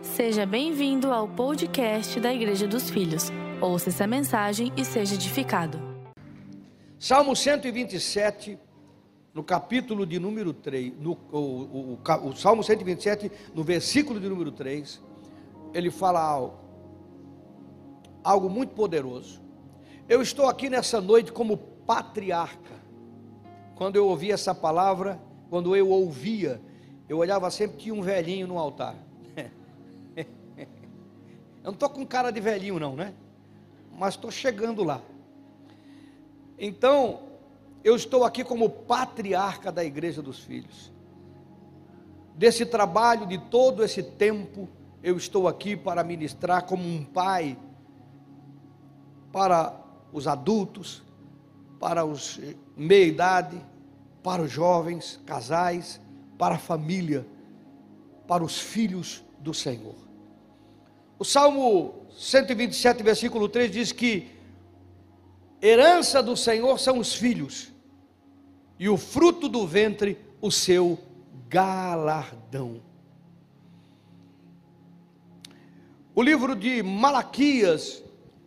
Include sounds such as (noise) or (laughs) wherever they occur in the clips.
Seja bem-vindo ao podcast da Igreja dos Filhos. Ouça essa mensagem e seja edificado. Salmo 127, no capítulo de número 3, no, o, o, o, o Salmo 127, no versículo de número 3, ele fala algo, algo muito poderoso. Eu estou aqui nessa noite como patriarca. Quando eu ouvi essa palavra, quando eu ouvia, eu olhava sempre tinha um velhinho no altar. Eu não estou com cara de velhinho, não, né? Mas estou chegando lá. Então, eu estou aqui como patriarca da Igreja dos Filhos. Desse trabalho, de todo esse tempo, eu estou aqui para ministrar como um pai para os adultos, para os meia-idade, para os jovens, casais, para a família, para os filhos do Senhor. O Salmo 127, versículo 3 diz que herança do Senhor são os filhos, e o fruto do ventre, o seu galardão. O livro de Malaquias,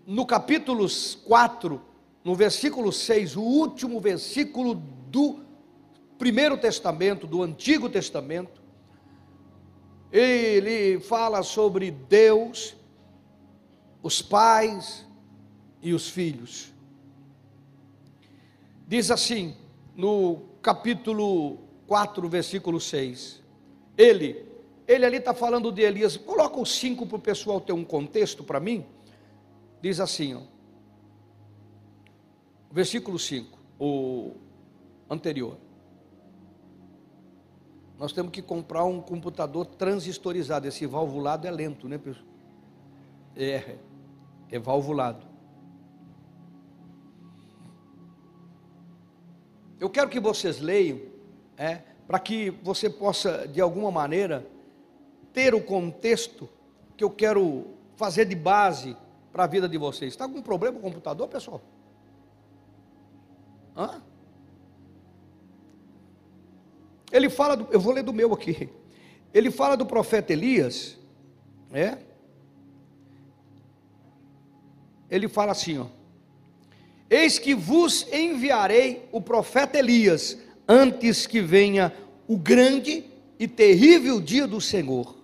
no capítulo 4, no versículo 6, o último versículo do Primeiro Testamento, do Antigo Testamento, ele fala sobre Deus, os pais e os filhos. Diz assim, no capítulo 4, versículo 6. Ele, ele ali está falando de Elias. Coloca o 5 para o pessoal ter um contexto para mim. Diz assim, ó, versículo 5, o anterior. Nós temos que comprar um computador transistorizado. Esse valvulado é lento, né, pessoal? É, é valvulado. Eu quero que vocês leiam, é, para que você possa, de alguma maneira, ter o contexto que eu quero fazer de base para a vida de vocês. Está com problema com o computador, pessoal? Hã? Ele fala, do, eu vou ler do meu aqui. Ele fala do profeta Elias, é? Ele fala assim, ó. Eis que vos enviarei o profeta Elias antes que venha o grande e terrível dia do Senhor.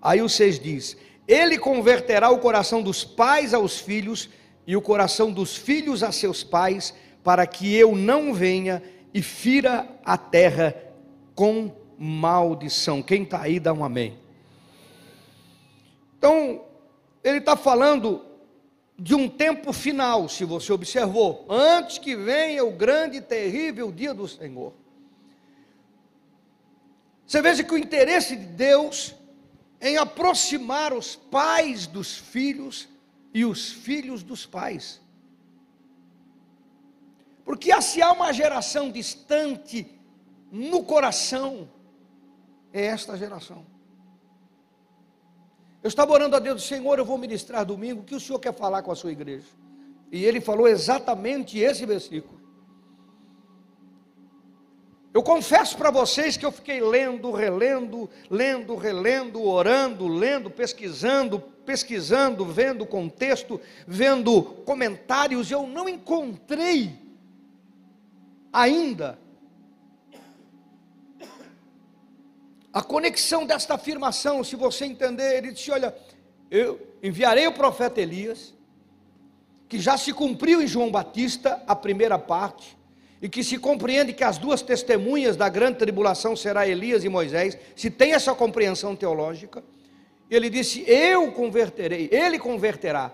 Aí o 6 diz: Ele converterá o coração dos pais aos filhos e o coração dos filhos a seus pais, para que eu não venha e fira a terra com maldição. Quem está aí, dá um amém. Então, ele está falando de um tempo final, se você observou, antes que venha o grande e terrível dia do Senhor. Você veja que o interesse de Deus em aproximar os pais dos filhos e os filhos dos pais. Porque se há uma geração distante no coração é esta geração. Eu estava orando a Deus, Senhor, eu vou ministrar domingo, o que o Senhor quer falar com a sua igreja? E ele falou exatamente esse versículo. Eu confesso para vocês que eu fiquei lendo, relendo, lendo, relendo, orando, lendo, pesquisando, pesquisando, vendo contexto, vendo comentários, eu não encontrei ainda A conexão desta afirmação, se você entender, ele disse: Olha, eu enviarei o profeta Elias, que já se cumpriu em João Batista, a primeira parte, e que se compreende que as duas testemunhas da grande tribulação será Elias e Moisés, se tem essa compreensão teológica, ele disse: Eu converterei, ele converterá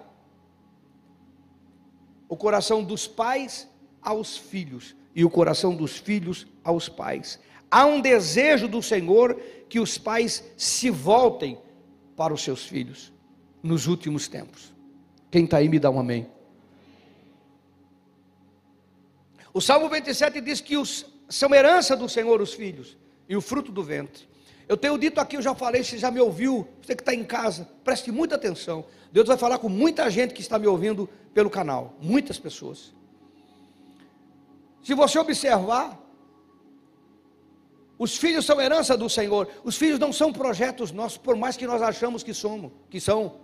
o coração dos pais aos filhos e o coração dos filhos aos pais. Há um desejo do Senhor que os pais se voltem para os seus filhos nos últimos tempos. Quem está aí me dá um amém. O Salmo 27 diz que os, são herança do Senhor os filhos e o fruto do ventre. Eu tenho dito aqui, eu já falei, você já me ouviu, você que está em casa, preste muita atenção. Deus vai falar com muita gente que está me ouvindo pelo canal, muitas pessoas. Se você observar, Os filhos são herança do Senhor. Os filhos não são projetos nossos, por mais que nós achamos que somos, que são.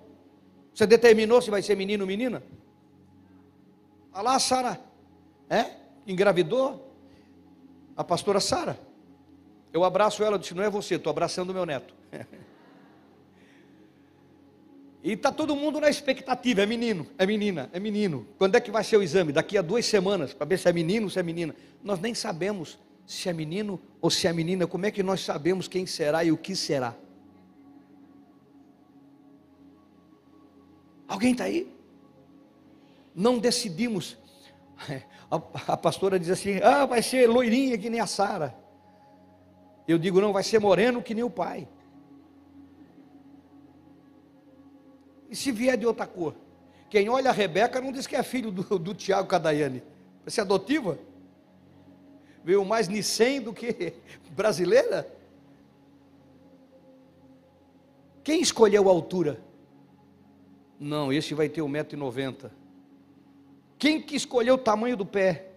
Você determinou se vai ser menino ou menina? Olha lá a Sara, é? Engravidou a pastora Sara. Eu abraço ela, disse: Não é você, estou abraçando meu neto. (laughs) e está todo mundo na expectativa: é menino, é menina, é menino. Quando é que vai ser o exame? Daqui a duas semanas, para ver se é menino ou se é menina. Nós nem sabemos se é menino ou se é menina. Como é que nós sabemos quem será e o que será? Alguém está aí? Não decidimos. (laughs) A, a pastora diz assim: ah, vai ser loirinha que nem a Sara. Eu digo, não, vai ser moreno que nem o pai. E se vier de outra cor? Quem olha a Rebeca não diz que é filho do, do Tiago Cadaiane. Vai ser adotiva? Veio mais Nicem do que brasileira? Quem escolheu a altura? Não, esse vai ter 1,90m. Quem que escolheu o tamanho do pé?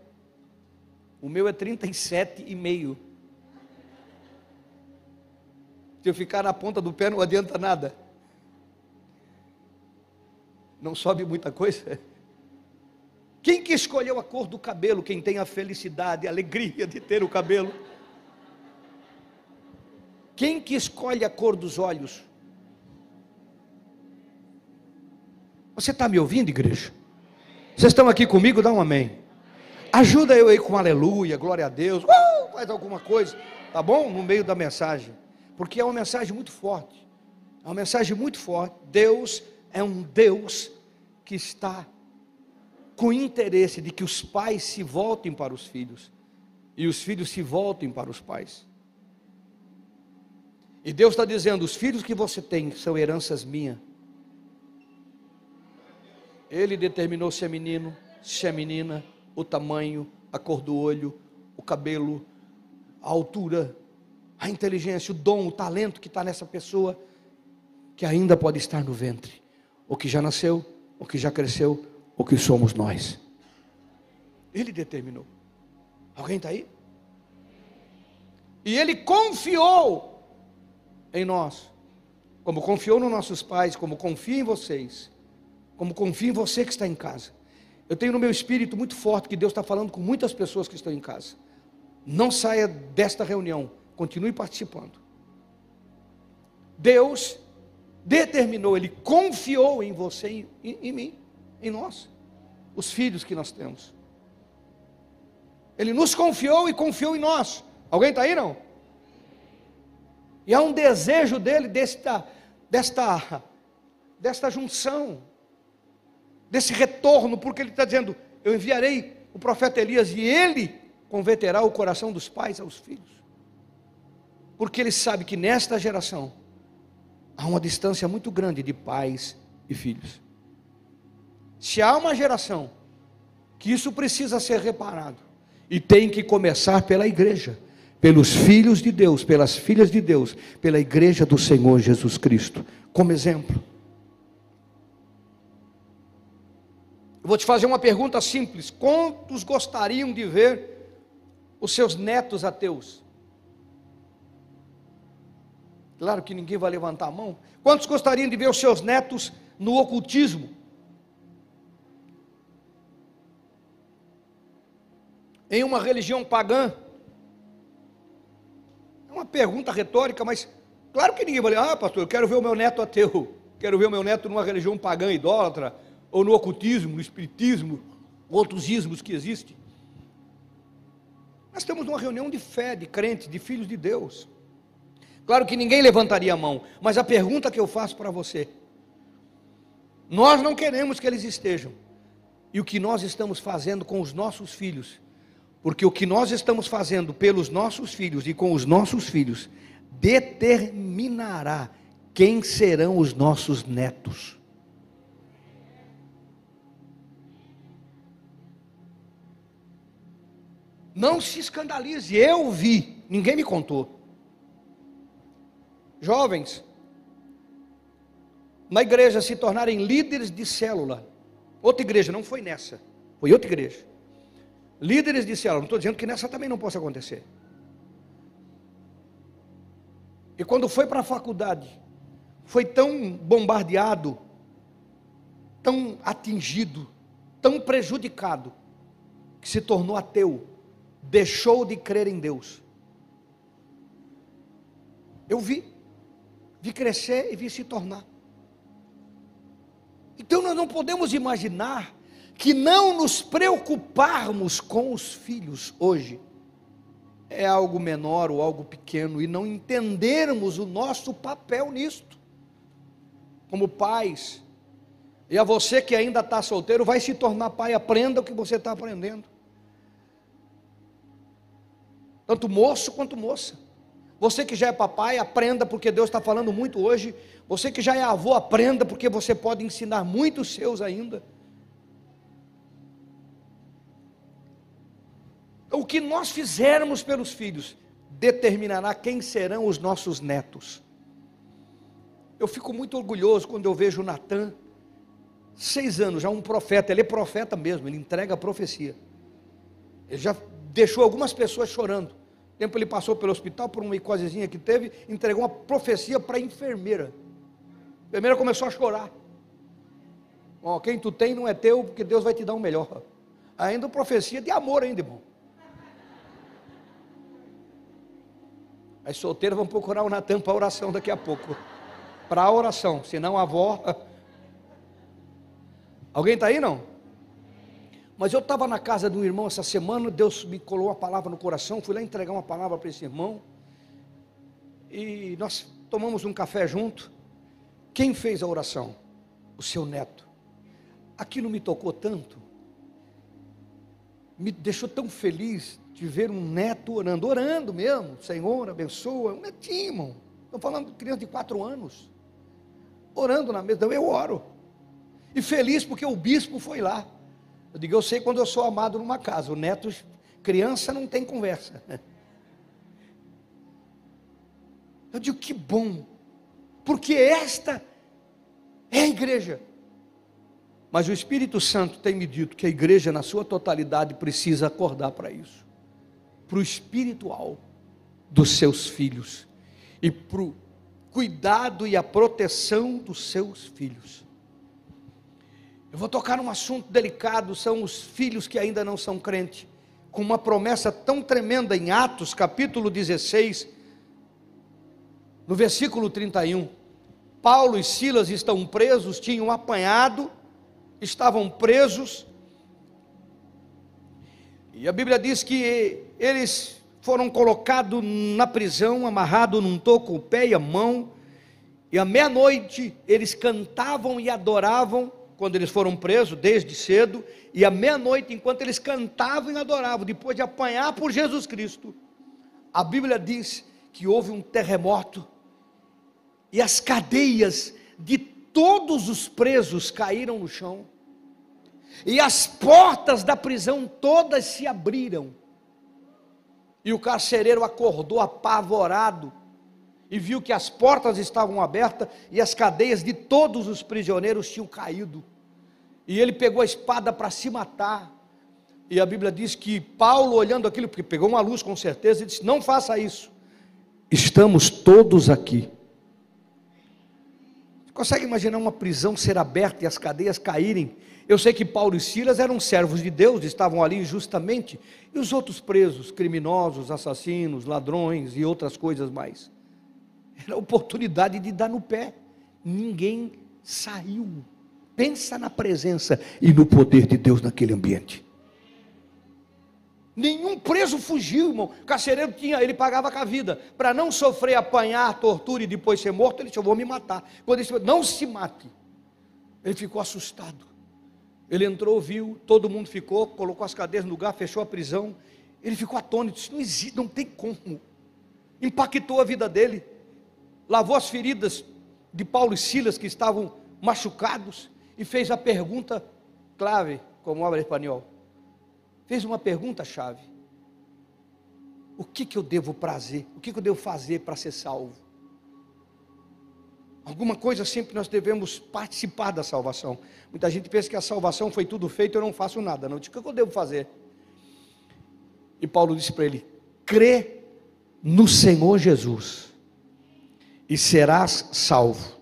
O meu é 37,5. Se eu ficar na ponta do pé não adianta nada. Não sobe muita coisa. Quem que escolheu a cor do cabelo? Quem tem a felicidade, a alegria de ter o cabelo? Quem que escolhe a cor dos olhos? Você está me ouvindo, igreja? Vocês estão aqui comigo? Dá um amém. Ajuda eu aí com aleluia, glória a Deus. Uh, faz alguma coisa, tá bom? No meio da mensagem porque é uma mensagem muito forte. É uma mensagem muito forte. Deus é um Deus que está com interesse de que os pais se voltem para os filhos e os filhos se voltem para os pais. E Deus está dizendo: os filhos que você tem são heranças minhas. Ele determinou se é menino, se é menina, o tamanho, a cor do olho, o cabelo, a altura, a inteligência, o dom, o talento que está nessa pessoa, que ainda pode estar no ventre, o que já nasceu, o que já cresceu, o que somos nós. Ele determinou. Alguém está aí? E ele confiou em nós, como confiou nos nossos pais, como confia em vocês, como confia em você que está em casa. Eu tenho no meu espírito muito forte que Deus está falando com muitas pessoas que estão em casa. Não saia desta reunião Continue participando. Deus determinou, Ele confiou em você e em, em mim, em nós, os filhos que nós temos. Ele nos confiou e confiou em nós. Alguém está aí não? E há um desejo dele desta, desta, desta junção, desse retorno, porque ele está dizendo: Eu enviarei o profeta Elias e ele converterá o coração dos pais aos filhos porque ele sabe que nesta geração há uma distância muito grande de pais e filhos. Se há uma geração que isso precisa ser reparado, e tem que começar pela igreja, pelos filhos de Deus, pelas filhas de Deus, pela igreja do Senhor Jesus Cristo, como exemplo. Vou te fazer uma pergunta simples: quantos gostariam de ver os seus netos ateus? Claro que ninguém vai levantar a mão. Quantos gostariam de ver os seus netos no ocultismo? Em uma religião pagã? É uma pergunta retórica, mas claro que ninguém vai ah, pastor, eu quero ver o meu neto ateu, (laughs) quero ver o meu neto numa religião pagã idólatra, ou no ocultismo, no espiritismo, outros ismos que existem. Nós estamos numa reunião de fé, de crentes, de filhos de Deus. Claro que ninguém levantaria a mão, mas a pergunta que eu faço para você: nós não queremos que eles estejam, e o que nós estamos fazendo com os nossos filhos, porque o que nós estamos fazendo pelos nossos filhos e com os nossos filhos, determinará quem serão os nossos netos. Não se escandalize, eu vi, ninguém me contou jovens na igreja se tornarem líderes de célula. Outra igreja, não foi nessa, foi outra igreja. Líderes de célula, não estou dizendo que nessa também não possa acontecer. E quando foi para a faculdade, foi tão bombardeado, tão atingido, tão prejudicado, que se tornou ateu, deixou de crer em Deus. Eu vi, vi crescer e vi se tornar. Então nós não podemos imaginar que não nos preocuparmos com os filhos hoje é algo menor ou algo pequeno e não entendermos o nosso papel nisto, como pais. E a você que ainda está solteiro, vai se tornar pai, aprenda o que você está aprendendo. Tanto moço quanto moça. Você que já é papai, aprenda porque Deus está falando muito hoje. Você que já é avô, aprenda porque você pode ensinar muitos seus ainda. O que nós fizermos pelos filhos determinará quem serão os nossos netos. Eu fico muito orgulhoso quando eu vejo Natan, seis anos, já um profeta, ele é profeta mesmo, ele entrega a profecia. Ele já deixou algumas pessoas chorando. O tempo ele passou pelo hospital por uma icosezinha que teve, entregou uma profecia para a enfermeira. A enfermeira começou a chorar. Ó, quem tu tem não é teu, porque Deus vai te dar um melhor. Ainda profecia de amor ainda, irmão. As solteiras vão procurar o Natan para a oração daqui a pouco. Para a oração, senão a avó. (laughs) Alguém está aí não? Mas eu estava na casa de um irmão essa semana, Deus me colou uma palavra no coração, fui lá entregar uma palavra para esse irmão. E nós tomamos um café junto. Quem fez a oração? O seu neto. Aquilo me tocou tanto, me deixou tão feliz de ver um neto orando, orando mesmo, Senhor, abençoa, um netinho, irmão. Estou falando de criança de quatro anos, orando na mesa, eu oro. E feliz porque o bispo foi lá. Eu digo, eu sei quando eu sou amado numa casa, o neto, criança não tem conversa. Eu digo, que bom, porque esta é a igreja. Mas o Espírito Santo tem me dito que a igreja, na sua totalidade, precisa acordar para isso para o espiritual dos seus filhos e para o cuidado e a proteção dos seus filhos. Eu vou tocar num assunto delicado, são os filhos que ainda não são crentes, com uma promessa tão tremenda em Atos, capítulo 16, no versículo 31. Paulo e Silas estão presos, tinham apanhado, estavam presos, e a Bíblia diz que eles foram colocados na prisão, amarrados num toco, o pé e a mão, e à meia-noite eles cantavam e adoravam, quando eles foram presos, desde cedo, e à meia-noite, enquanto eles cantavam e adoravam, depois de apanhar por Jesus Cristo, a Bíblia diz que houve um terremoto, e as cadeias de todos os presos caíram no chão, e as portas da prisão todas se abriram, e o carcereiro acordou apavorado e viu que as portas estavam abertas e as cadeias de todos os prisioneiros tinham caído. E ele pegou a espada para se matar. E a Bíblia diz que Paulo, olhando aquilo, porque pegou uma luz com certeza, e disse: Não faça isso. Estamos todos aqui. Consegue imaginar uma prisão ser aberta e as cadeias caírem eu sei que Paulo e Silas eram servos de Deus, estavam ali injustamente, e os outros presos, criminosos, assassinos, ladrões e outras coisas mais. Era oportunidade de dar no pé. Ninguém saiu. Pensa na presença e no poder de Deus naquele ambiente. Nenhum preso fugiu, irmão. O carcereiro tinha, ele pagava com a vida. Para não sofrer, apanhar, tortura e depois ser morto, ele disse: Eu vou me matar. Quando ele disse: Não se mate. Ele ficou assustado. Ele entrou, viu, todo mundo ficou, colocou as cadeiras no lugar, fechou a prisão. Ele ficou atônito, isso não existe, não tem como. Impactou a vida dele. Lavou as feridas de Paulo e Silas que estavam machucados e fez a pergunta clave, como habla espanhol. Fez uma pergunta chave. O que, que eu devo prazer? O que, que eu devo fazer para ser salvo? Alguma coisa sempre nós devemos participar da salvação. Muita gente pensa que a salvação foi tudo feito, eu não faço nada. Não, o que eu devo fazer? E Paulo disse para ele: crê no Senhor Jesus, e serás salvo.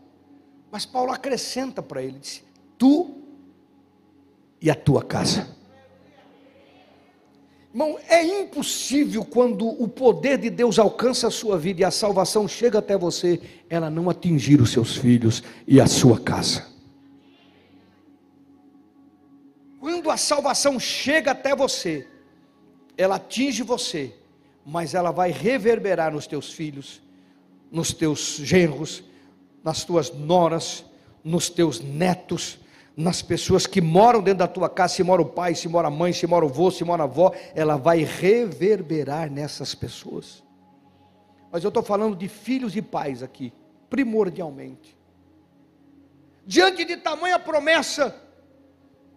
Mas Paulo acrescenta para ele: diz, tu e a tua casa. Irmão, é impossível quando o poder de Deus alcança a sua vida e a salvação chega até você, ela não atingir os seus filhos e a sua casa. Quando a salvação chega até você, ela atinge você, mas ela vai reverberar nos teus filhos, nos teus genros, nas tuas noras, nos teus netos, nas pessoas que moram dentro da tua casa, se mora o pai, se mora a mãe, se mora o avô, se mora a avó, ela vai reverberar nessas pessoas. Mas eu estou falando de filhos e pais aqui, primordialmente. Diante de tamanha promessa,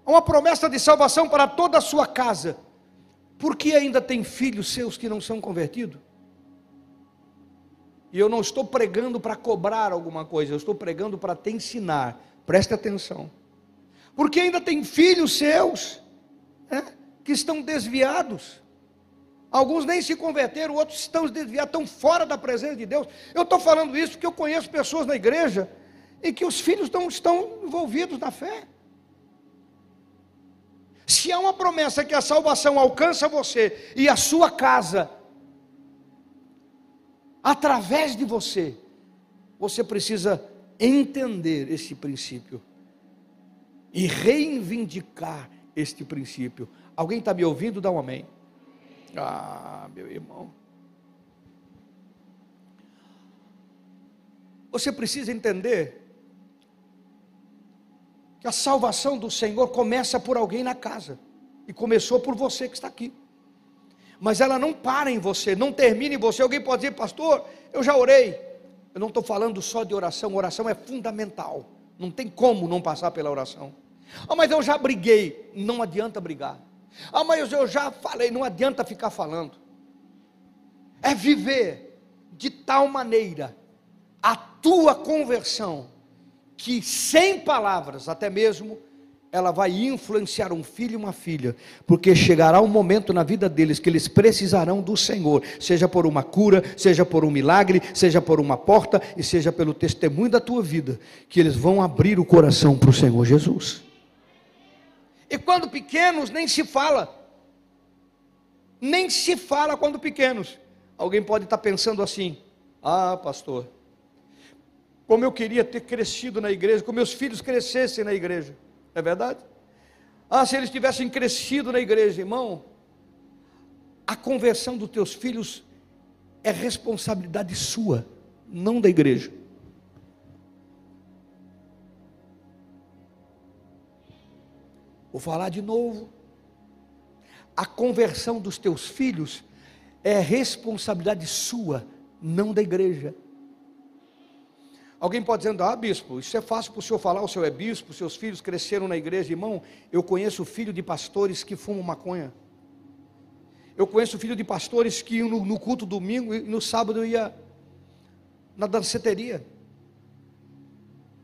uma promessa de salvação para toda a sua casa, por que ainda tem filhos seus que não são convertidos? E eu não estou pregando para cobrar alguma coisa, eu estou pregando para te ensinar, preste atenção porque ainda tem filhos seus né, que estão desviados. Alguns nem se converteram, outros estão desviados, estão fora da presença de Deus. Eu estou falando isso porque eu conheço pessoas na igreja e que os filhos não estão envolvidos na fé. Se há uma promessa que a salvação alcança você e a sua casa, através de você, você precisa entender esse princípio e reivindicar este princípio. Alguém está me ouvindo? Dá um amém. Ah, meu irmão. Você precisa entender que a salvação do Senhor começa por alguém na casa, e começou por você que está aqui. Mas ela não para em você, não termina em você. Alguém pode dizer, pastor, eu já orei. Eu não estou falando só de oração, oração é fundamental. Não tem como não passar pela oração. Ah, mas eu já briguei. Não adianta brigar. Ah, mas eu já falei. Não adianta ficar falando. É viver de tal maneira a tua conversão que sem palavras, até mesmo, ela vai influenciar um filho e uma filha, porque chegará um momento na vida deles que eles precisarão do Senhor, seja por uma cura, seja por um milagre, seja por uma porta e seja pelo testemunho da tua vida, que eles vão abrir o coração para o Senhor Jesus. E quando pequenos, nem se fala. Nem se fala quando pequenos. Alguém pode estar pensando assim: ah, pastor, como eu queria ter crescido na igreja, como meus filhos crescessem na igreja. É verdade? Ah, se eles tivessem crescido na igreja, irmão, a conversão dos teus filhos é responsabilidade sua, não da igreja. Vou falar de novo. A conversão dos teus filhos é responsabilidade sua, não da igreja. Alguém pode dizer, ah, bispo, isso é fácil para o senhor falar, o senhor é bispo, seus filhos cresceram na igreja, irmão. Eu conheço filho de pastores que fumam maconha. Eu conheço filho de pastores que no, no culto domingo e no sábado ia na danceteria.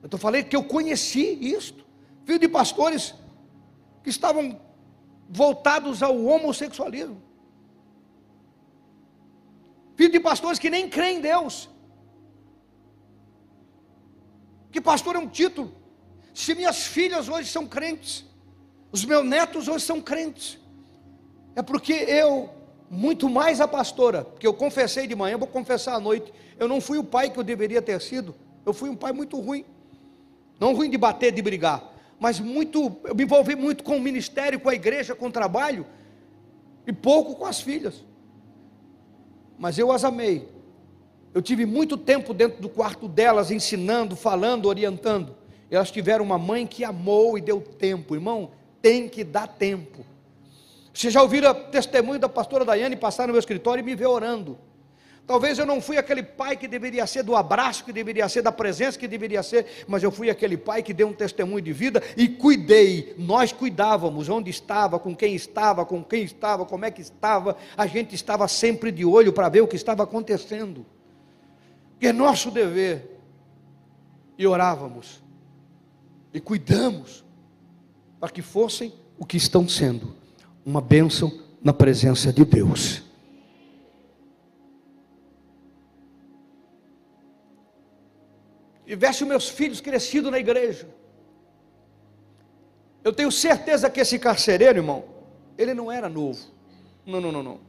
Eu estou falando que eu conheci isto. Filho de pastores que estavam voltados ao homossexualismo. Filho de pastores que nem creem em Deus. Que pastor é um título. Se minhas filhas hoje são crentes, os meus netos hoje são crentes, é porque eu, muito mais a pastora, porque eu confessei de manhã, vou confessar à noite, eu não fui o pai que eu deveria ter sido, eu fui um pai muito ruim, não ruim de bater, de brigar, mas muito, eu me envolvi muito com o ministério, com a igreja, com o trabalho, e pouco com as filhas. Mas eu as amei. Eu tive muito tempo dentro do quarto delas, ensinando, falando, orientando. Elas tiveram uma mãe que amou e deu tempo, irmão. Tem que dar tempo. Você já ouviram testemunho da pastora Daiane passar no meu escritório e me ver orando? Talvez eu não fui aquele pai que deveria ser do abraço, que deveria ser da presença, que deveria ser, mas eu fui aquele pai que deu um testemunho de vida e cuidei. Nós cuidávamos onde estava, com quem estava, com quem estava, como é que estava. A gente estava sempre de olho para ver o que estava acontecendo. Que é nosso dever. E orávamos. E cuidamos para que fossem o que estão sendo, uma bênção na presença de Deus. Tivesse meus filhos crescido na igreja, eu tenho certeza que esse carcereiro, irmão, ele não era novo. Não, não, não, não.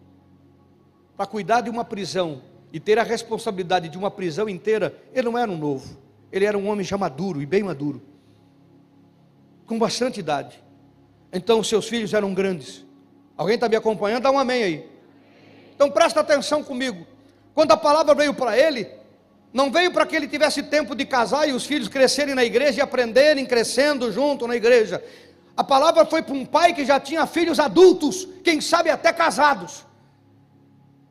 Para cuidar de uma prisão e ter a responsabilidade de uma prisão inteira, ele não era um novo. Ele era um homem já maduro e bem maduro. Com bastante idade. Então seus filhos eram grandes. Alguém está me acompanhando? Dá um amém aí. Então presta atenção comigo. Quando a palavra veio para ele, não veio para que ele tivesse tempo de casar e os filhos crescerem na igreja e aprenderem crescendo junto na igreja. A palavra foi para um pai que já tinha filhos adultos, quem sabe até casados.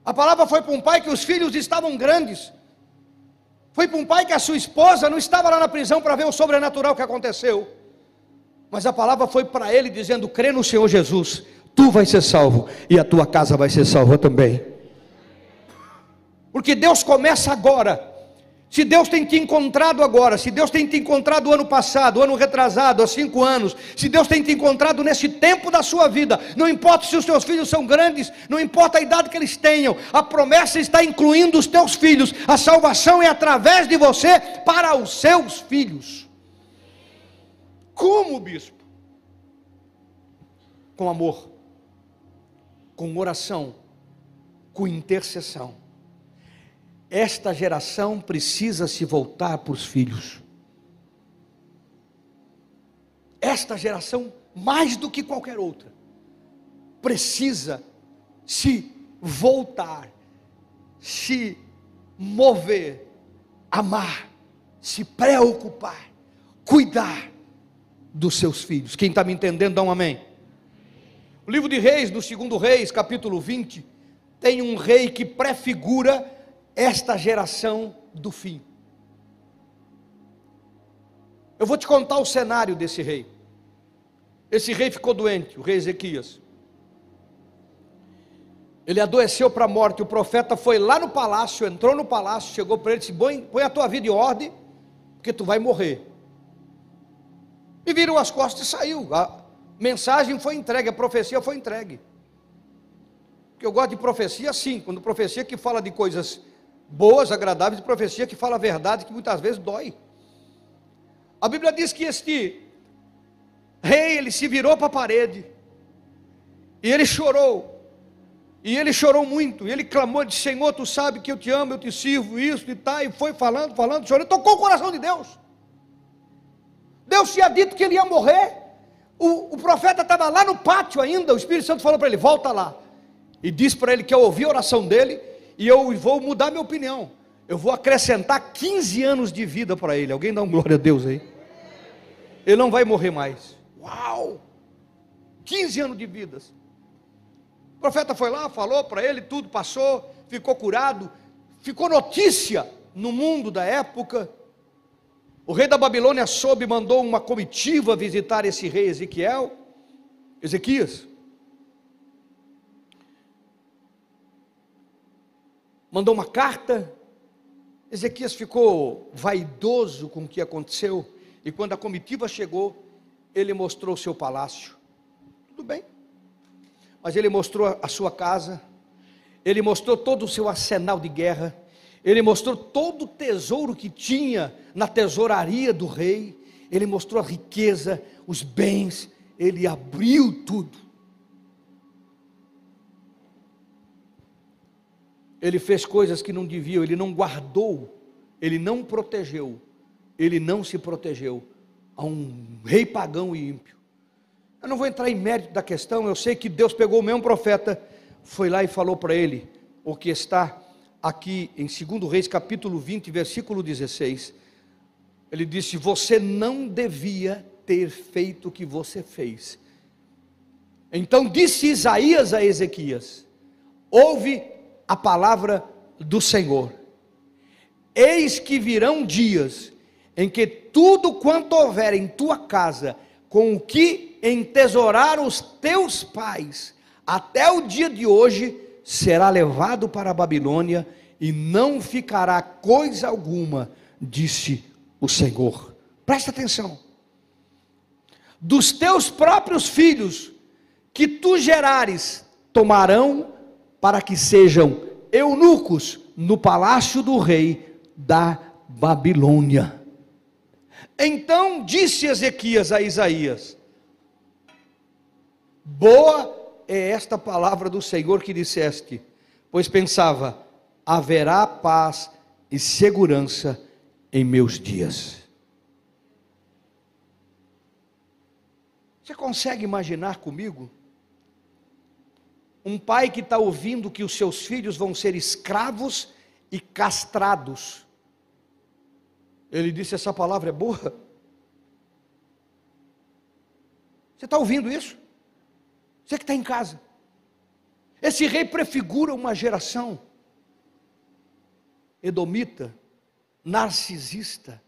A palavra foi para um pai que os filhos estavam grandes. Foi para um pai que a sua esposa não estava lá na prisão para ver o sobrenatural que aconteceu. Mas a palavra foi para ele dizendo: crê no Senhor Jesus, tu vais ser salvo e a tua casa vai ser salva também. Porque Deus começa agora. Se Deus tem te encontrado agora, se Deus tem te encontrado ano passado, ano retrasado, há cinco anos, se Deus tem te encontrado nesse tempo da sua vida, não importa se os teus filhos são grandes, não importa a idade que eles tenham, a promessa está incluindo os teus filhos, a salvação é através de você para os seus filhos. Como, bispo? Com amor, com oração, com intercessão. Esta geração precisa se voltar para os filhos. Esta geração, mais do que qualquer outra, precisa se voltar, se mover, amar, se preocupar, cuidar dos seus filhos. Quem está me entendendo, dá um amém. O livro de Reis, no segundo Reis, capítulo 20, tem um rei que prefigura esta geração do fim. Eu vou te contar o cenário desse rei. Esse rei ficou doente, o rei Ezequias. Ele adoeceu para a morte. O profeta foi lá no palácio, entrou no palácio, chegou para ele e disse: põe, a tua vida em ordem, porque tu vai morrer. E virou as costas e saiu. A mensagem foi entregue, a profecia foi entregue. Porque eu gosto de profecia sim, quando profecia que fala de coisas boas, agradáveis, e profecia que fala a verdade, que muitas vezes dói. A Bíblia diz que este rei, ele se virou para a parede, e ele chorou, e ele chorou muito, e ele clamou, disse, Senhor, tu sabe que eu te amo, eu te sirvo, isso e tal, e foi falando, falando, chorando, tocou o coração de Deus. Deus tinha dito que ele ia morrer, o, o profeta estava lá no pátio ainda, o Espírito Santo falou para ele, volta lá, e disse para ele que eu ouvi a oração dele, e eu vou mudar minha opinião. Eu vou acrescentar 15 anos de vida para ele. Alguém dá um glória a Deus aí? Ele não vai morrer mais. Uau! 15 anos de vidas. O profeta foi lá, falou para ele, tudo passou, ficou curado, ficou notícia no mundo da época. O rei da Babilônia soube, mandou uma comitiva visitar esse rei Ezequiel, Ezequias. Mandou uma carta. Ezequias ficou vaidoso com o que aconteceu, e quando a comitiva chegou, ele mostrou o seu palácio. Tudo bem, mas ele mostrou a sua casa, ele mostrou todo o seu arsenal de guerra, ele mostrou todo o tesouro que tinha na tesouraria do rei, ele mostrou a riqueza, os bens, ele abriu tudo. Ele fez coisas que não deviam, ele não guardou, ele não protegeu, ele não se protegeu a um rei pagão e ímpio. Eu não vou entrar em mérito da questão, eu sei que Deus pegou o mesmo profeta, foi lá e falou para ele, o que está aqui em 2 Reis capítulo 20, versículo 16. Ele disse: Você não devia ter feito o que você fez. Então disse Isaías a Ezequias: Ouve a palavra do Senhor. Eis que virão dias em que tudo quanto houver em tua casa, com o que entesourar os teus pais, até o dia de hoje, será levado para a Babilônia e não ficará coisa alguma, disse o Senhor. Presta atenção. Dos teus próprios filhos que tu gerares, tomarão para que sejam eunucos no palácio do rei da Babilônia. Então disse Ezequias a Isaías: Boa é esta palavra do Senhor que disseste, pois pensava: haverá paz e segurança em meus dias. Você consegue imaginar comigo? Um pai que está ouvindo que os seus filhos vão ser escravos e castrados. Ele disse: essa palavra é boa. Você está ouvindo isso? Você que está em casa. Esse rei prefigura uma geração edomita, narcisista,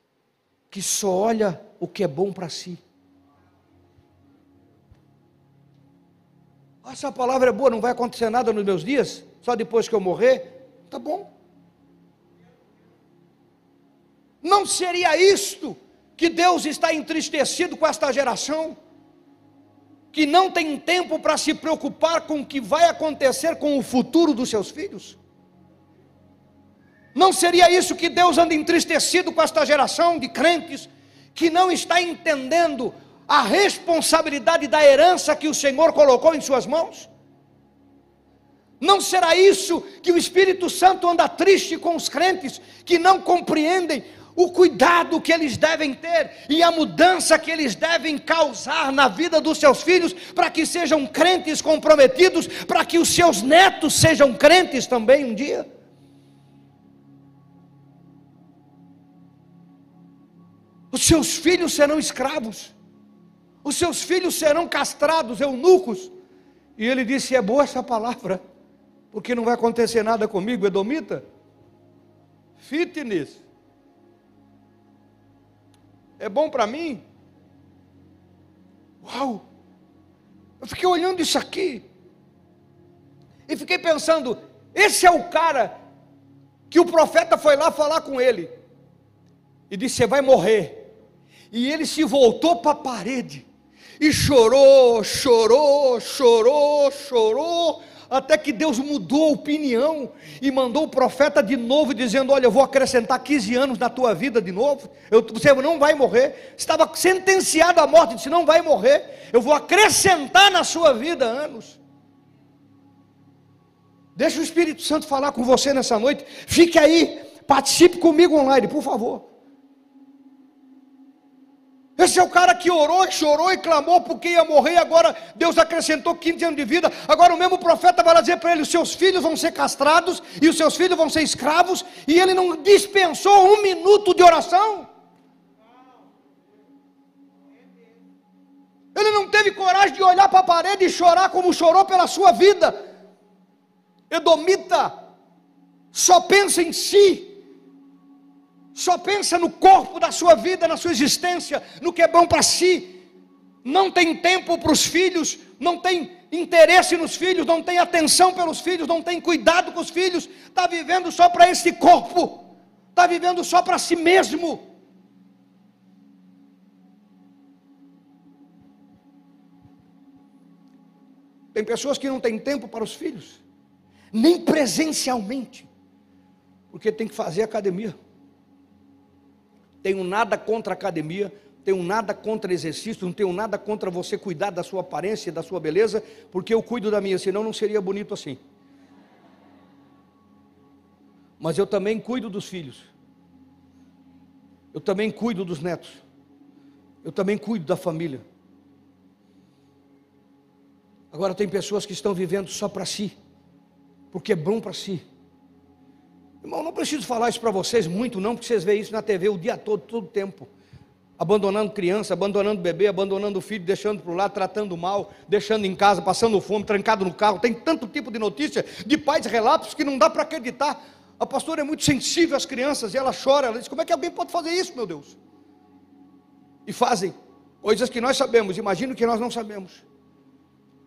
que só olha o que é bom para si. Essa palavra é boa, não vai acontecer nada nos meus dias, só depois que eu morrer. Tá bom. Não seria isto que Deus está entristecido com esta geração? Que não tem tempo para se preocupar com o que vai acontecer com o futuro dos seus filhos? Não seria isso que Deus anda entristecido com esta geração de crentes que não está entendendo a responsabilidade da herança que o Senhor colocou em suas mãos? Não será isso que o Espírito Santo anda triste com os crentes que não compreendem o cuidado que eles devem ter e a mudança que eles devem causar na vida dos seus filhos para que sejam crentes comprometidos, para que os seus netos sejam crentes também um dia? Os seus filhos serão escravos os seus filhos serão castrados, eunucos. E ele disse: É boa essa palavra, porque não vai acontecer nada comigo, Edomita. Fitness. É bom para mim? Uau! Eu fiquei olhando isso aqui. E fiquei pensando: esse é o cara que o profeta foi lá falar com ele. E disse: Você vai morrer. E ele se voltou para a parede e chorou, chorou, chorou, chorou, até que Deus mudou a opinião e mandou o profeta de novo, dizendo: Olha, eu vou acrescentar 15 anos na tua vida de novo, eu, você não vai morrer. Estava sentenciado à morte, disse: Não vai morrer, eu vou acrescentar na sua vida anos. Deixa o Espírito Santo falar com você nessa noite, fique aí, participe comigo online, por favor. Esse é o cara que orou, chorou e clamou porque ia morrer, agora Deus acrescentou 15 anos de vida. Agora o mesmo profeta vai dizer para ele: os seus filhos vão ser castrados e os seus filhos vão ser escravos, e ele não dispensou um minuto de oração. Ele não teve coragem de olhar para a parede e chorar como chorou pela sua vida. Edomita só pensa em si, só pensa no corpo da sua vida, na sua existência, no que é bom para si, não tem tempo para os filhos, não tem interesse nos filhos, não tem atenção pelos filhos, não tem cuidado com os filhos, está vivendo só para esse corpo, está vivendo só para si mesmo. Tem pessoas que não têm tempo para os filhos, nem presencialmente, porque tem que fazer academia tenho nada contra academia, tenho nada contra exercício, não tenho nada contra você cuidar da sua aparência, da sua beleza, porque eu cuido da minha, senão não seria bonito assim. Mas eu também cuido dos filhos, eu também cuido dos netos, eu também cuido da família. Agora tem pessoas que estão vivendo só para si, porque é bom para si. Irmão, não preciso falar isso para vocês muito, não, porque vocês veem isso na TV o dia todo, todo tempo. Abandonando criança, abandonando bebê, abandonando filho, deixando para lado, tratando mal, deixando em casa, passando fome, trancado no carro. Tem tanto tipo de notícia de pais relatos que não dá para acreditar. A pastora é muito sensível às crianças e ela chora. Ela diz: Como é que alguém pode fazer isso, meu Deus? E fazem coisas que nós sabemos, imagino que nós não sabemos,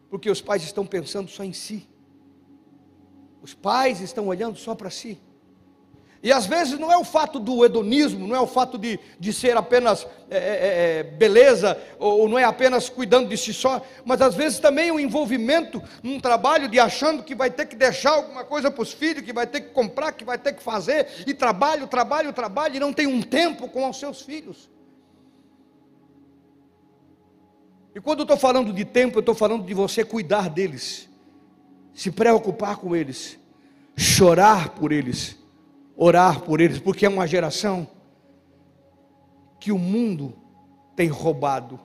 porque os pais estão pensando só em si. Os pais estão olhando só para si. E às vezes não é o fato do hedonismo, não é o fato de, de ser apenas é, é, é, beleza, ou não é apenas cuidando de si só, mas às vezes também o envolvimento num trabalho de achando que vai ter que deixar alguma coisa para os filhos, que vai ter que comprar, que vai ter que fazer, e trabalho, trabalho, trabalho, e não tem um tempo com os seus filhos. E quando eu estou falando de tempo, eu estou falando de você cuidar deles, se preocupar com eles, chorar por eles, orar por eles, porque é uma geração que o mundo tem roubado.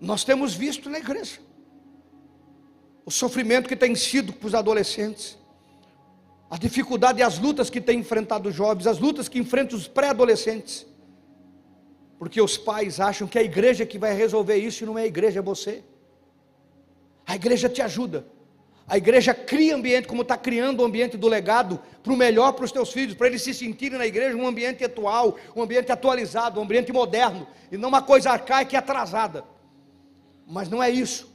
Nós temos visto na igreja o sofrimento que tem sido para os adolescentes, a dificuldade e as lutas que tem enfrentado os jovens, as lutas que enfrentam os pré-adolescentes, porque os pais acham que a igreja é que vai resolver isso e não é a igreja, é você. A igreja te ajuda, a igreja cria ambiente, como está criando o ambiente do legado, para o melhor para os teus filhos, para eles se sentirem na igreja um ambiente atual, um ambiente atualizado, um ambiente moderno, e não uma coisa arcaica e atrasada. Mas não é isso,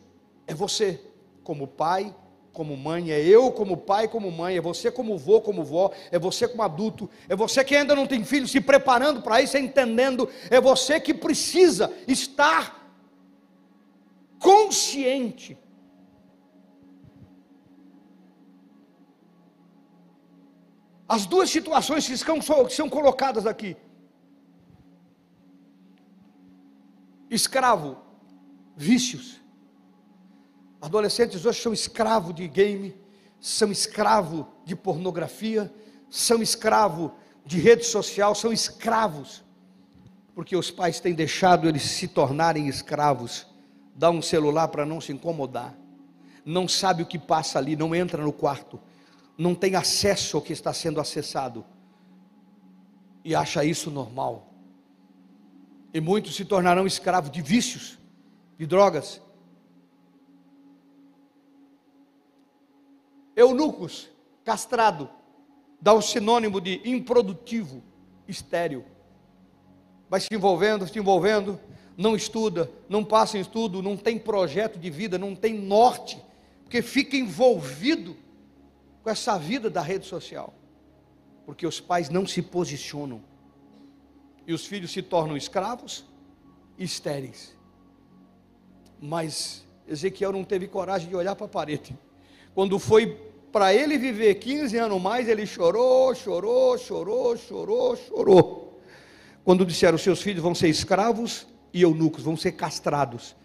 é você, como pai, como mãe, é eu como pai, como mãe, é você como vô, como vó, é você como adulto, é você que ainda não tem filho se preparando para isso, entendendo, é você que precisa estar consciente As duas situações que são, que são colocadas aqui. Escravo, vícios. Adolescentes hoje são escravo de game, são escravo de pornografia, são escravo de rede social, são escravos, porque os pais têm deixado eles se tornarem escravos. Dá um celular para não se incomodar, não sabe o que passa ali, não entra no quarto, não tem acesso ao que está sendo acessado e acha isso normal. E muitos se tornarão escravos de vícios, de drogas. Eunucos, castrado, dá o sinônimo de improdutivo, estéril. Vai se envolvendo, se envolvendo, não estuda, não passa em estudo, não tem projeto de vida, não tem norte, porque fica envolvido com essa vida da rede social, porque os pais não se posicionam e os filhos se tornam escravos e estéreis. Mas Ezequiel não teve coragem de olhar para a parede. Quando foi para ele viver 15 anos mais, ele chorou, chorou, chorou, chorou, chorou. Quando disseram: seus filhos vão ser escravos e eunucos, vão ser castrados.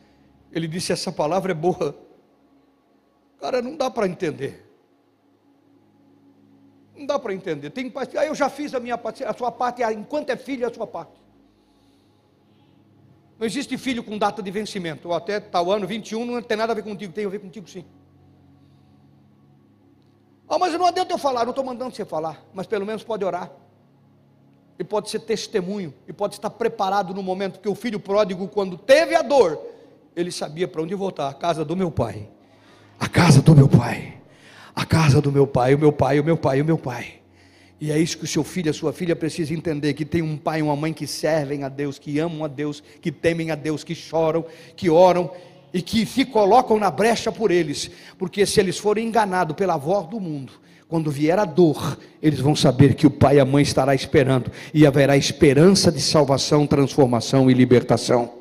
Ele disse: essa palavra é boa. Cara, não dá para entender. Não dá para entender. Tem parte, ah, eu já fiz a minha parte, a sua parte, enquanto é filho, é a sua parte. Não existe filho com data de vencimento, ou até tal ano, 21, não tem nada a ver contigo, tem a ver contigo sim. Ah, mas não adianta eu falar, não estou mandando você falar, mas pelo menos pode orar. E pode ser testemunho, e pode estar preparado no momento que o filho pródigo, quando teve a dor, ele sabia para onde voltar, a casa do meu pai. A casa do meu pai a casa do meu pai, o meu pai, o meu pai, o meu pai. E é isso que o seu filho, a sua filha precisa entender: que tem um pai e uma mãe que servem a Deus, que amam a Deus, que temem a Deus, que choram, que oram e que se colocam na brecha por eles, porque se eles forem enganados pela voz do mundo, quando vier a dor, eles vão saber que o pai e a mãe estará esperando e haverá esperança de salvação, transformação e libertação.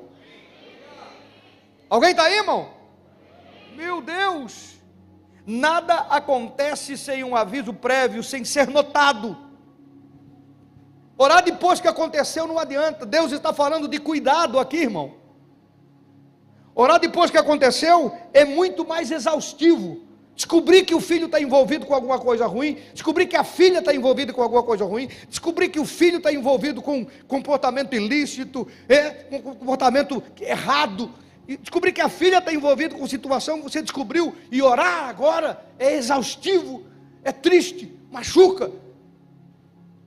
Alguém está aí, irmão? Meu Deus! Nada acontece sem um aviso prévio, sem ser notado. Orar depois que aconteceu não adianta. Deus está falando de cuidado aqui, irmão. Orar depois que aconteceu é muito mais exaustivo. Descobrir que o filho está envolvido com alguma coisa ruim, descobrir que a filha está envolvida com alguma coisa ruim, descobrir que o filho está envolvido com comportamento ilícito, é, com comportamento errado, e descobrir que a filha está envolvida com situação que você descobriu, e orar agora é exaustivo, é triste, machuca.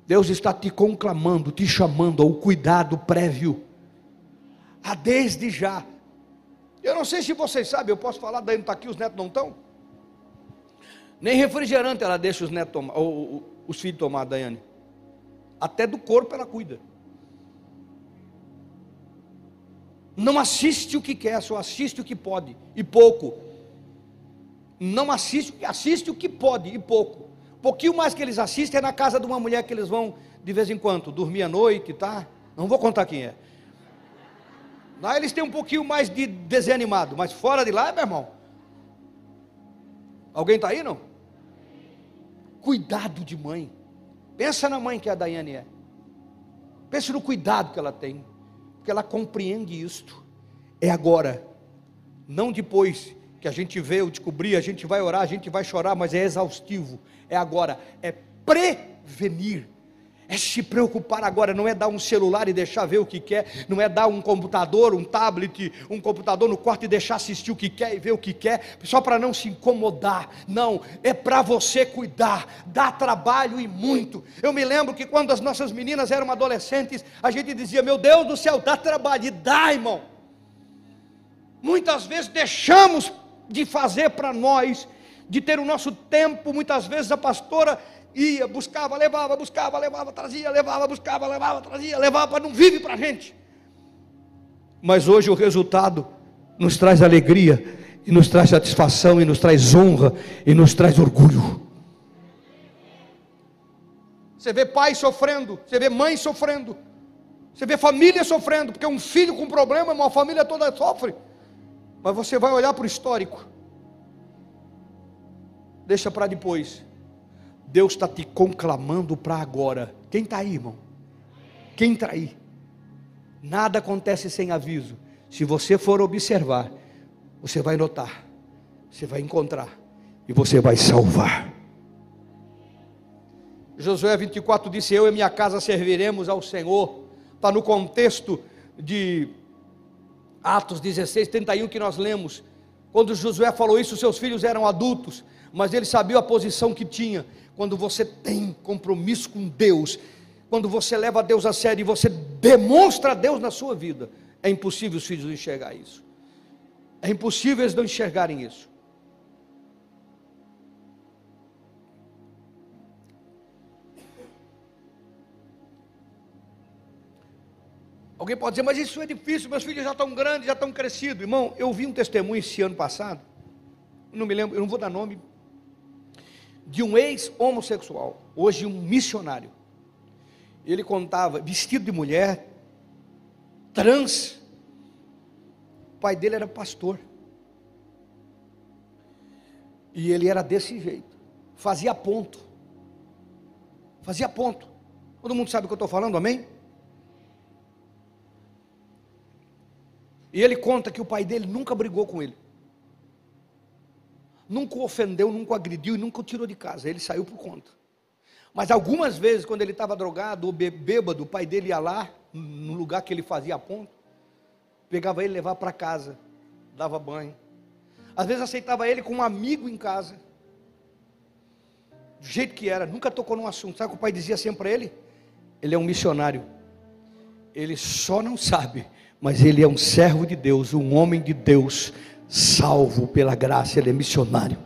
Deus está te conclamando, te chamando ao cuidado prévio, a desde já. Eu não sei se vocês sabem, eu posso falar, daí não está aqui, os netos não estão. Nem refrigerante ela deixa os netos tomar, ou, os filhos tomar, Daiane. Até do corpo ela cuida. Não assiste o que quer, só assiste o que pode, e pouco. Não assiste, assiste o que pode, e pouco. Pouquinho mais que eles assistem é na casa de uma mulher que eles vão de vez em quando, dormir à noite, tá? Não vou contar quem é. Lá eles têm um pouquinho mais de desanimado, mas fora de lá, meu irmão. Alguém está aí, não? Cuidado de mãe. Pensa na mãe que a Daiane é. Pense no cuidado que ela tem que ela compreende isto. É agora, não depois que a gente vê ou descobrir, a gente vai orar, a gente vai chorar, mas é exaustivo. É agora, é prevenir é se preocupar agora, não é dar um celular e deixar ver o que quer, não é dar um computador, um tablet, um computador no quarto e deixar assistir o que quer e ver o que quer, só para não se incomodar. Não, é para você cuidar, dá trabalho e muito. Eu me lembro que quando as nossas meninas eram adolescentes, a gente dizia: Meu Deus do céu, dá trabalho, e dá, irmão. Muitas vezes deixamos de fazer para nós, de ter o nosso tempo, muitas vezes a pastora ia, buscava, levava, buscava, levava, trazia, levava, buscava, levava, trazia, levava, não vive para a gente. Mas hoje o resultado nos traz alegria, e nos traz satisfação, e nos traz honra, e nos traz orgulho. Você vê pai sofrendo, você vê mãe sofrendo, você vê família sofrendo, porque um filho com problema, uma família toda sofre. Mas você vai olhar para o histórico, deixa para depois. Deus está te conclamando para agora. Quem está aí, irmão? Quem está aí? Nada acontece sem aviso. Se você for observar, você vai notar, você vai encontrar e você vai salvar. Josué 24 disse: Eu e minha casa serviremos ao Senhor. Está no contexto de Atos 16, 31 que nós lemos. Quando Josué falou isso, seus filhos eram adultos, mas ele sabia a posição que tinha quando você tem compromisso com Deus, quando você leva Deus a sério e você demonstra a Deus na sua vida, é impossível os filhos não enxergar isso. É impossível eles não enxergarem isso. Alguém pode dizer, mas isso é difícil, meus filhos já estão grandes, já estão crescidos. Irmão, eu vi um testemunho esse ano passado, não me lembro, eu não vou dar nome, de um ex-homossexual, hoje um missionário. Ele contava, vestido de mulher, trans. O pai dele era pastor. E ele era desse jeito. Fazia ponto. Fazia ponto. Todo mundo sabe o que eu estou falando, amém? E ele conta que o pai dele nunca brigou com ele nunca o ofendeu, nunca o agrediu e nunca o tirou de casa. Ele saiu por conta. Mas algumas vezes, quando ele estava drogado ou bêbado, o pai dele ia lá, no lugar que ele fazia ponto, pegava ele levava para casa, dava banho. Às vezes aceitava ele com um amigo em casa, do jeito que era, nunca tocou num assunto. Sabe o que o pai dizia sempre para ele? Ele é um missionário. Ele só não sabe, mas ele é um servo de Deus, um homem de Deus, salvo pela graça, ele é missionário.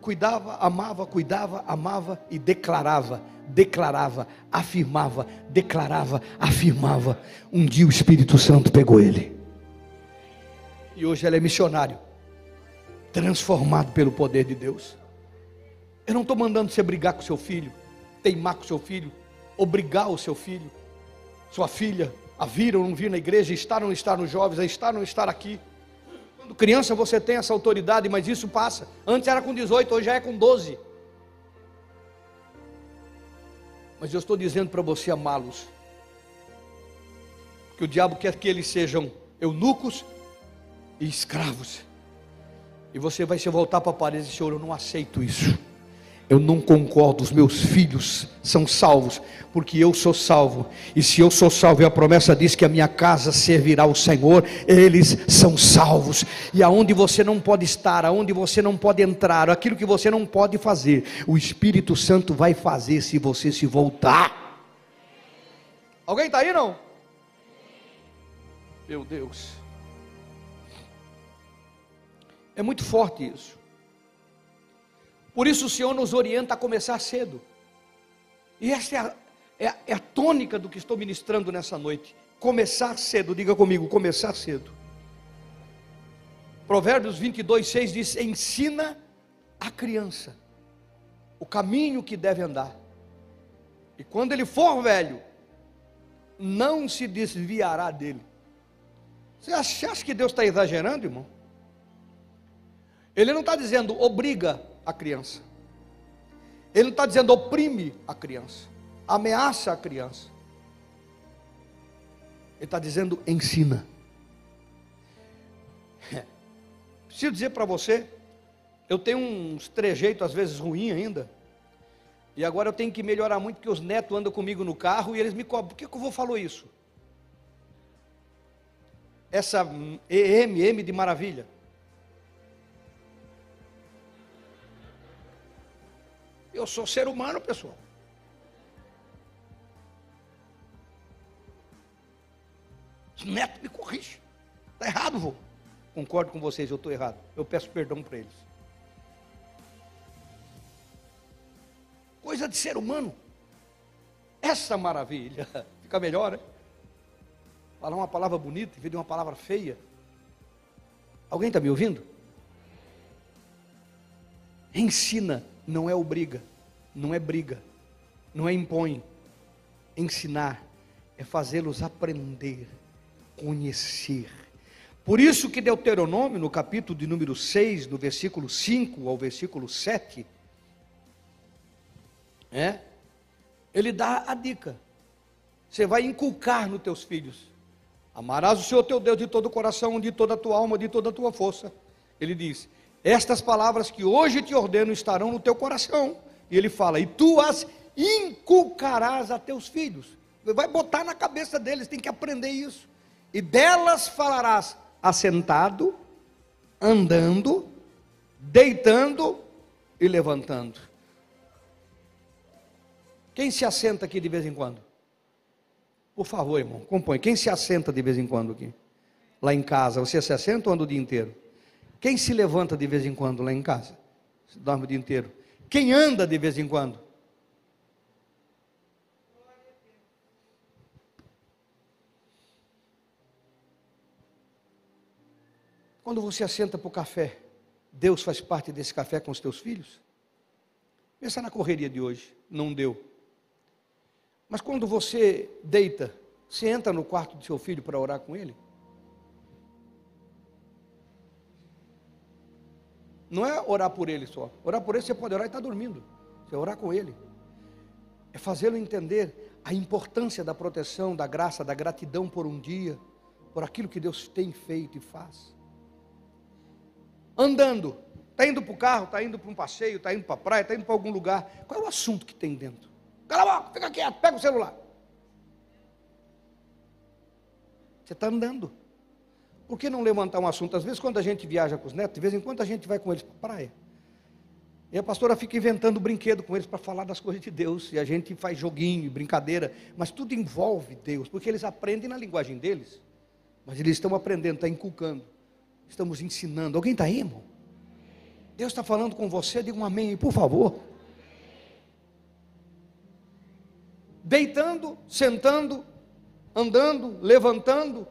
Cuidava, amava, cuidava, amava e declarava, declarava, afirmava, declarava, afirmava. Um dia o Espírito Santo pegou ele. E hoje ele é missionário, transformado pelo poder de Deus. Eu não estou mandando você brigar com seu filho, teimar com seu filho, obrigar o seu filho, sua filha, a vir ou não vir na igreja, estar ou não estar nos jovens, a estar ou não estar aqui. Quando criança você tem essa autoridade, mas isso passa. Antes era com 18, hoje já é com 12. Mas eu estou dizendo para você amá-los. Que o diabo quer que eles sejam eunucos e escravos. E você vai se voltar para a parede e dizer, Senhor, eu não aceito isso eu não concordo, os meus filhos são salvos, porque eu sou salvo, e se eu sou salvo, e a promessa diz que a minha casa servirá ao Senhor, eles são salvos, e aonde você não pode estar, aonde você não pode entrar, aquilo que você não pode fazer, o Espírito Santo vai fazer se você se voltar. Alguém está aí não? Meu Deus, é muito forte isso. Por isso o Senhor nos orienta a começar cedo. E essa é a, é é a tônica do que estou ministrando nessa noite. Começar cedo, diga comigo, começar cedo. Provérbios 22, 6 diz: Ensina a criança o caminho que deve andar, e quando ele for velho, não se desviará dele. Você acha que Deus está exagerando, irmão? Ele não está dizendo obriga a criança. Ele não está dizendo oprime a criança, ameaça a criança. Ele está dizendo: ensina. (laughs) Preciso dizer para você, eu tenho uns trejeitos às vezes ruins ainda. E agora eu tenho que melhorar muito, porque os netos andam comigo no carro e eles me cobram. Por que, que o vou falou isso? Essa EMM de maravilha. Eu sou ser humano, pessoal. Os netos me corrigem. Está errado, vô. Concordo com vocês, eu estou errado. Eu peço perdão para eles. Coisa de ser humano. Essa maravilha. (laughs) Fica melhor, né? Falar uma palavra bonita em vez de uma palavra feia. Alguém está me ouvindo? Ensina, não é obriga, não é briga, não é impõe. Ensinar é fazê-los aprender, conhecer. Por isso que Deuteronômio, no capítulo de número 6, no versículo 5 ao versículo 7, é, ele dá a dica. Você vai inculcar nos teus filhos Amarás o Senhor teu Deus de todo o coração, de toda a tua alma, de toda a tua força. Ele diz: Estas palavras que hoje te ordeno estarão no teu coração. E ele fala: E tu as inculcarás a teus filhos. Vai botar na cabeça deles, tem que aprender isso. E delas falarás assentado, andando, deitando e levantando. Quem se assenta aqui de vez em quando? Por favor, irmão, compõe. Quem se assenta de vez em quando aqui? Lá em casa, você se assenta ou anda o dia inteiro? Quem se levanta de vez em quando lá em casa? Você dorme o dia inteiro. Quem anda de vez em quando? Quando você assenta para o café, Deus faz parte desse café com os teus filhos? Pensa na correria de hoje, não deu. Mas quando você deita, você entra no quarto do seu filho para orar com ele? Não é orar por ele só. Orar por ele você pode orar e está dormindo. Você orar com ele. É fazê-lo entender a importância da proteção, da graça, da gratidão por um dia, por aquilo que Deus tem feito e faz. Andando, está indo para o carro, está indo para um passeio, está indo para a praia, está indo para algum lugar. Qual é o assunto que tem dentro? Cala a boca, fica quieto, pega o celular. Você está andando. Por que não levantar um assunto? Às vezes, quando a gente viaja com os netos, de vez em quando a gente vai com eles para a praia. E a pastora fica inventando brinquedo com eles para falar das coisas de Deus. E a gente faz joguinho, brincadeira, mas tudo envolve Deus, porque eles aprendem na linguagem deles. Mas eles estão aprendendo, está inculcando. Estamos ensinando. Alguém está aí, irmão? Deus está falando com você, diga um amém, por favor. deitando, sentando, andando, levantando.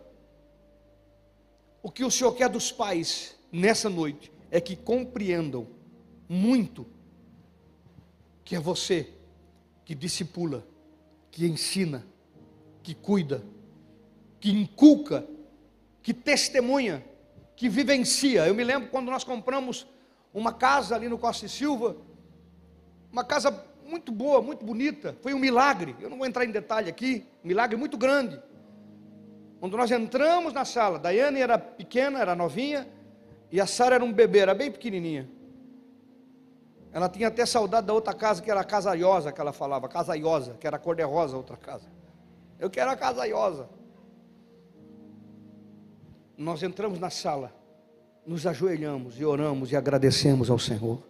O que o Senhor quer dos pais nessa noite é que compreendam muito que é você que discipula, que ensina, que cuida, que inculca, que testemunha, que vivencia. Eu me lembro quando nós compramos uma casa ali no Costa e Silva, uma casa muito boa, muito bonita. Foi um milagre. Eu não vou entrar em detalhe aqui. Milagre muito grande. Quando nós entramos na sala, Daiane era pequena, era novinha, e a Sara era um bebê, era bem pequenininha. Ela tinha até saudade da outra casa, que era a casaiosa, que ela falava, casaiosa, que era cor-de-rosa outra casa. Eu quero a casaiosa. Nós entramos na sala, nos ajoelhamos e oramos e agradecemos ao Senhor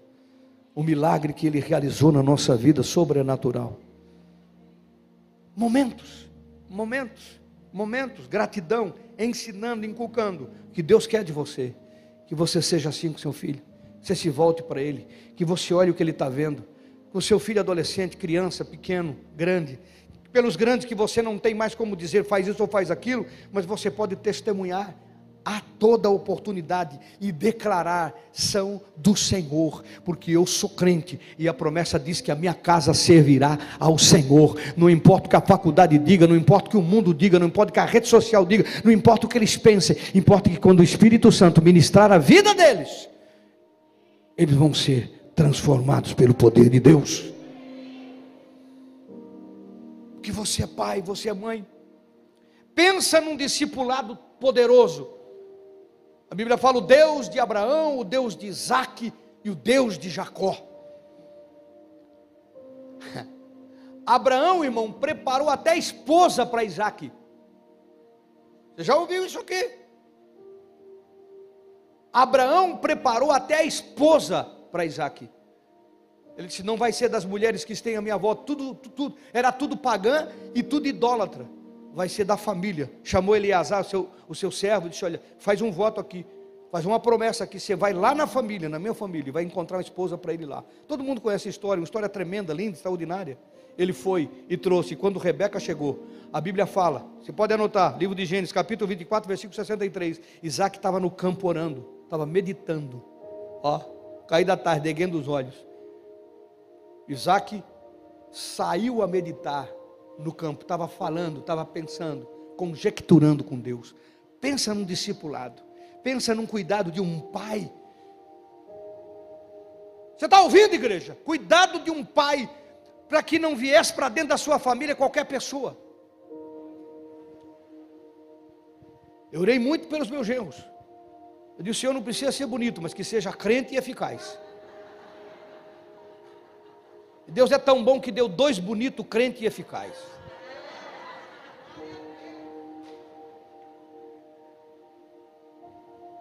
o milagre que Ele realizou na nossa vida sobrenatural. Momentos, momentos, momentos, gratidão, ensinando, inculcando que Deus quer de você, que você seja assim com seu filho, que você se volte para Ele, que você olhe o que Ele está vendo, com seu filho adolescente, criança, pequeno, grande, pelos grandes que você não tem mais como dizer faz isso ou faz aquilo, mas você pode testemunhar a toda oportunidade e declarar são do Senhor, porque eu sou crente e a promessa diz que a minha casa servirá ao Senhor. Não importa o que a faculdade diga, não importa o que o mundo diga, não importa o que a rede social diga, não importa o que eles pensem, importa que quando o Espírito Santo ministrar a vida deles, eles vão ser transformados pelo poder de Deus. Que você é pai, você é mãe. Pensa num discipulado poderoso. A Bíblia fala o Deus de Abraão, o Deus de Isaac e o Deus de Jacó. (laughs) Abraão, irmão, preparou até a esposa para Isaac. Você já ouviu isso aqui? Abraão preparou até a esposa para Isaac. Ele disse: Não vai ser das mulheres que estão à minha volta, tudo, tudo, era tudo pagã e tudo idólatra. Vai ser da família. Chamou Eleazar, o seu, o seu servo, e disse: Olha, faz um voto aqui, faz uma promessa aqui. Você vai lá na família, na minha família, e vai encontrar uma esposa para ele lá. Todo mundo conhece a história, uma história tremenda, linda, extraordinária ele foi e trouxe. Quando Rebeca chegou, a Bíblia fala, você pode anotar, livro de Gênesis, capítulo 24, versículo 63. Isaac estava no campo orando, estava meditando, ó, caí da tarde, erguendo os olhos. Isaac saiu a meditar no campo, estava falando, estava pensando, conjecturando com Deus. Pensa num discipulado, pensa num cuidado de um pai. Você está ouvindo, igreja? Cuidado de um pai para que não viesse para dentro da sua família qualquer pessoa. Eu orei muito pelos meus genros. Eu disse: Senhor não precisa ser bonito, mas que seja crente e eficaz. Deus é tão bom que deu dois bonitos, crente e eficaz.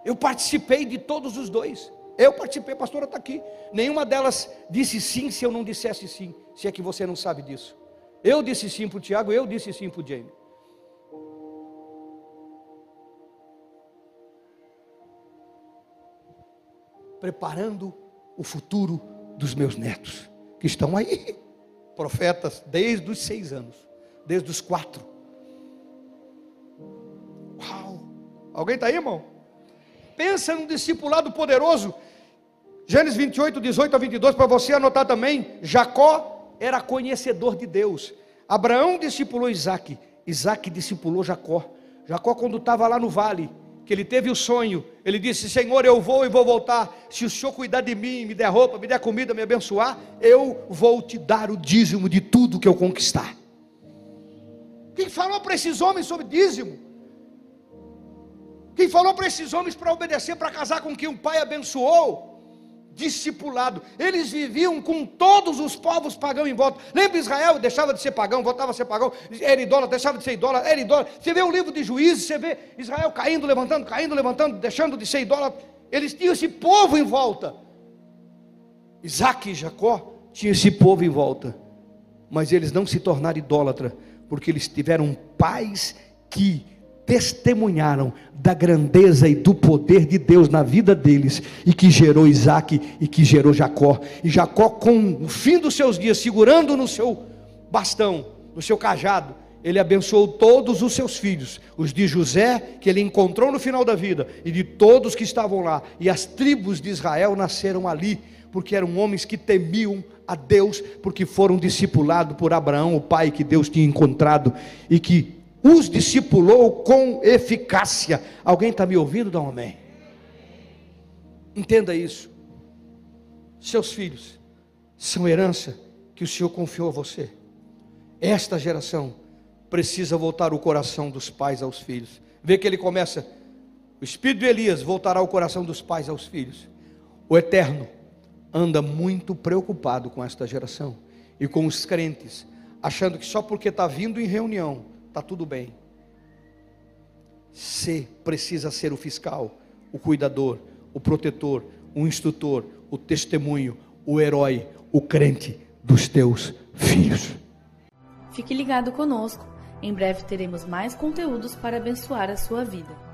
Eu participei de todos os dois. Eu participei, a pastora está aqui. Nenhuma delas disse sim se eu não dissesse sim, se é que você não sabe disso. Eu disse sim para o Tiago, eu disse sim para o Jamie. Preparando o futuro dos meus netos, que estão aí, profetas, desde os seis anos, desde os quatro. Uau! Alguém está aí, irmão? Pensa num discipulado poderoso Gênesis 28, 18 a 22, para você anotar também, Jacó era conhecedor de Deus. Abraão discipulou Isaac, Isaac discipulou Jacó. Jacó, quando estava lá no vale, que ele teve o sonho, ele disse: Senhor, eu vou e vou voltar. Se o Senhor cuidar de mim, me der roupa, me der comida, me abençoar, eu vou te dar o dízimo de tudo que eu conquistar. Quem falou para esses homens sobre dízimo? Quem falou para esses homens para obedecer, para casar com quem um pai abençoou? Discipulado. Eles viviam com todos os povos pagãos em volta. Lembra Israel? Deixava de ser pagão, voltava a ser pagão. Era idólatra, deixava de ser idólatra, era idólatra. Você vê o livro de juízes, você vê Israel caindo, levantando, caindo, levantando, deixando de ser idólatra. Eles tinham esse povo em volta. Isaac e Jacó tinham esse povo em volta. Mas eles não se tornaram idólatra, porque eles tiveram pais que testemunharam da grandeza e do poder de Deus na vida deles, e que gerou Isaac e que gerou Jacó. E Jacó, com o fim dos seus dias, segurando no seu bastão, no seu cajado, ele abençoou todos os seus filhos, os de José, que ele encontrou no final da vida, e de todos que estavam lá, e as tribos de Israel nasceram ali, porque eram homens que temiam a Deus, porque foram discipulados por Abraão, o pai que Deus tinha encontrado, e que os discipulou com eficácia. Alguém está me ouvindo? Dá um amém. Entenda isso. Seus filhos são herança que o Senhor confiou a você. Esta geração precisa voltar o coração dos pais aos filhos. Vê que ele começa. O espírito de Elias voltará o coração dos pais aos filhos. O Eterno anda muito preocupado com esta geração e com os crentes, achando que só porque está vindo em reunião está tudo bem. Você precisa ser o fiscal, o cuidador, o protetor, o instrutor, o testemunho, o herói, o crente dos teus filhos. Fique ligado conosco. Em breve teremos mais conteúdos para abençoar a sua vida.